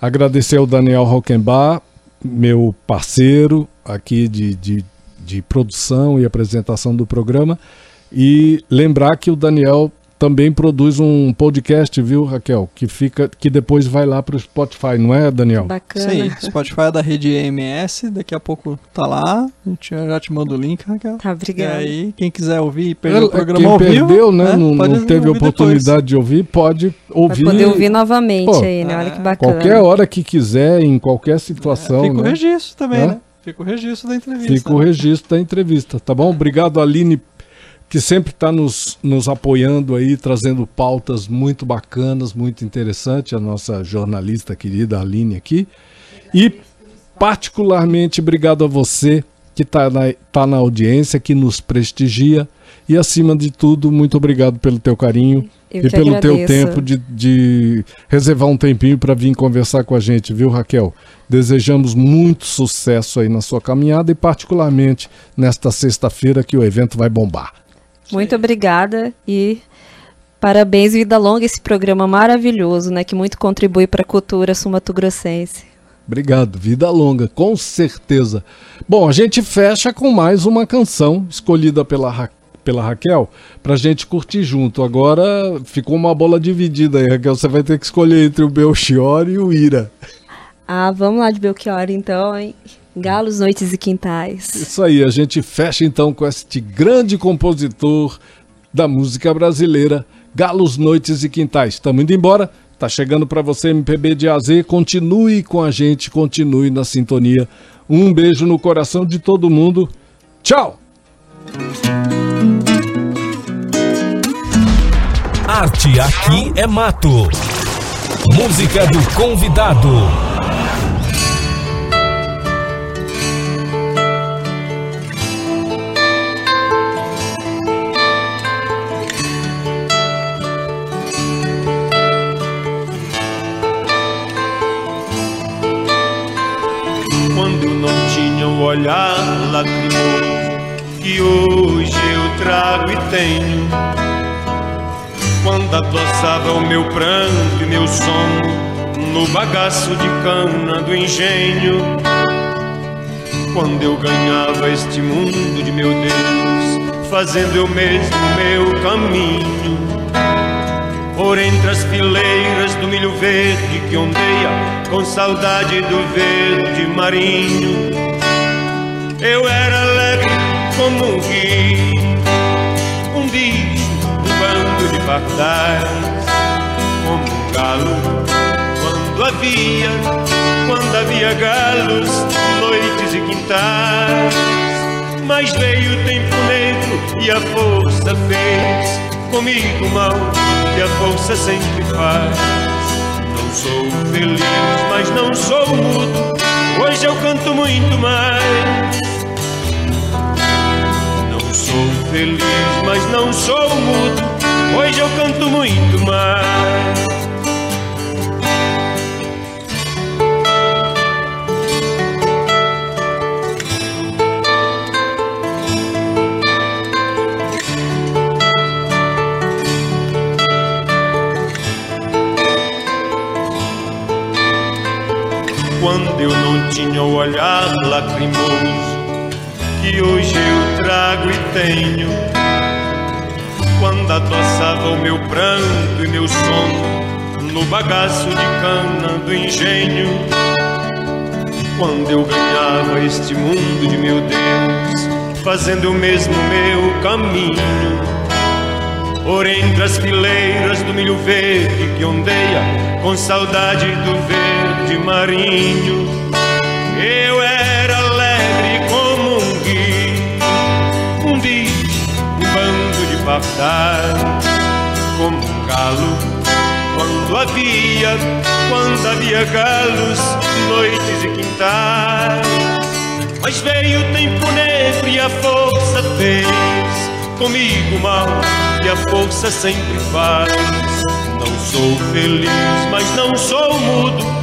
Agradecer ao Daniel Rockenbach, meu parceiro aqui de, de, de produção e apresentação do programa. E lembrar que o Daniel também produz um podcast, viu, Raquel? Que fica, que depois vai lá para o Spotify, não é, Daniel? Bacana. Sim, Spotify é da rede EMS, daqui a pouco tá lá. A gente já te manda o link, Raquel. Tá, E obrigada. aí, quem quiser ouvir e perder o É, programa Quem ao vivo, perdeu, né? não, pode não teve oportunidade de ouvir, pode Vai ouvir. poder ouvir novamente Pô, aí, né? Olha que bacana. Qualquer hora que quiser, em qualquer situação. Fica o né? registro também, Hã? né? Fica o registro da entrevista. Fica o registro da entrevista, tá bom? Obrigado, Aline, que sempre está nos, nos apoiando aí, trazendo pautas muito bacanas, muito interessantes, a nossa jornalista querida Aline aqui. E particularmente obrigado a você que está na, tá na audiência, que nos prestigia. E acima de tudo, muito obrigado pelo teu carinho Eu e pelo teu agradeço. tempo de, de reservar um tempinho para vir conversar com a gente, viu, Raquel? Desejamos muito sucesso aí na sua caminhada e particularmente nesta sexta-feira que o evento vai bombar. Muito obrigada e parabéns, vida longa, esse programa maravilhoso, né? Que muito contribui para a cultura sumatogrossense. Obrigado, vida longa, com certeza. Bom, a gente fecha com mais uma canção escolhida pela, Ra pela Raquel pra gente curtir junto. Agora ficou uma bola dividida aí, Raquel. Você vai ter que escolher entre o Belchior e o Ira. Ah, vamos lá de Belchior então, hein? Galos, noites e quintais. Isso aí, a gente fecha então com este grande compositor da música brasileira, Galos, Noites e Quintais. Estamos indo embora, tá chegando para você MPB de AZ, continue com a gente, continue na sintonia. Um beijo no coração de todo mundo. Tchau! Arte aqui é mato. Música do convidado. Olhar lacrimoso que hoje eu trago e tenho. Quando adoçava o meu pranto e meu sono no bagaço de cana do engenho. Quando eu ganhava este mundo de meu Deus, fazendo eu mesmo meu caminho. Por entre as fileiras do milho verde que ondeia com saudade do verde marinho. Eu era alegre como um rio, um bicho, um bando de pardais, como um galo. Quando havia, quando havia galos, noites e quintais. Mas veio o tempo negro e a força fez comigo mal que a força sempre faz. Não sou feliz, mas não sou mudo. Hoje eu canto muito mais. Não sou feliz, mas não sou mudo. Hoje eu canto muito mais. Tinha o olhar lacrimoso que hoje eu trago e tenho. Quando adoçava o meu pranto e meu sono no bagaço de cana do engenho. Quando eu ganhava este mundo de meu Deus, fazendo o mesmo meu caminho. Por entre as fileiras do milho verde que ondeia com saudade do verde marinho. Eu era alegre como um guio, um bicho, um bando de pardais, como um galo. Quando havia, quando havia galos, noites e quintais. Mas veio o tempo negro e a força fez comigo mal, e a força sempre faz. Não sou feliz, mas não sou mudo.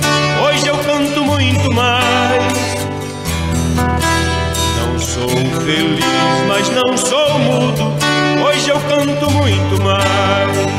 Muito mais. Não sou feliz, mas não sou mudo. Hoje eu canto muito mais.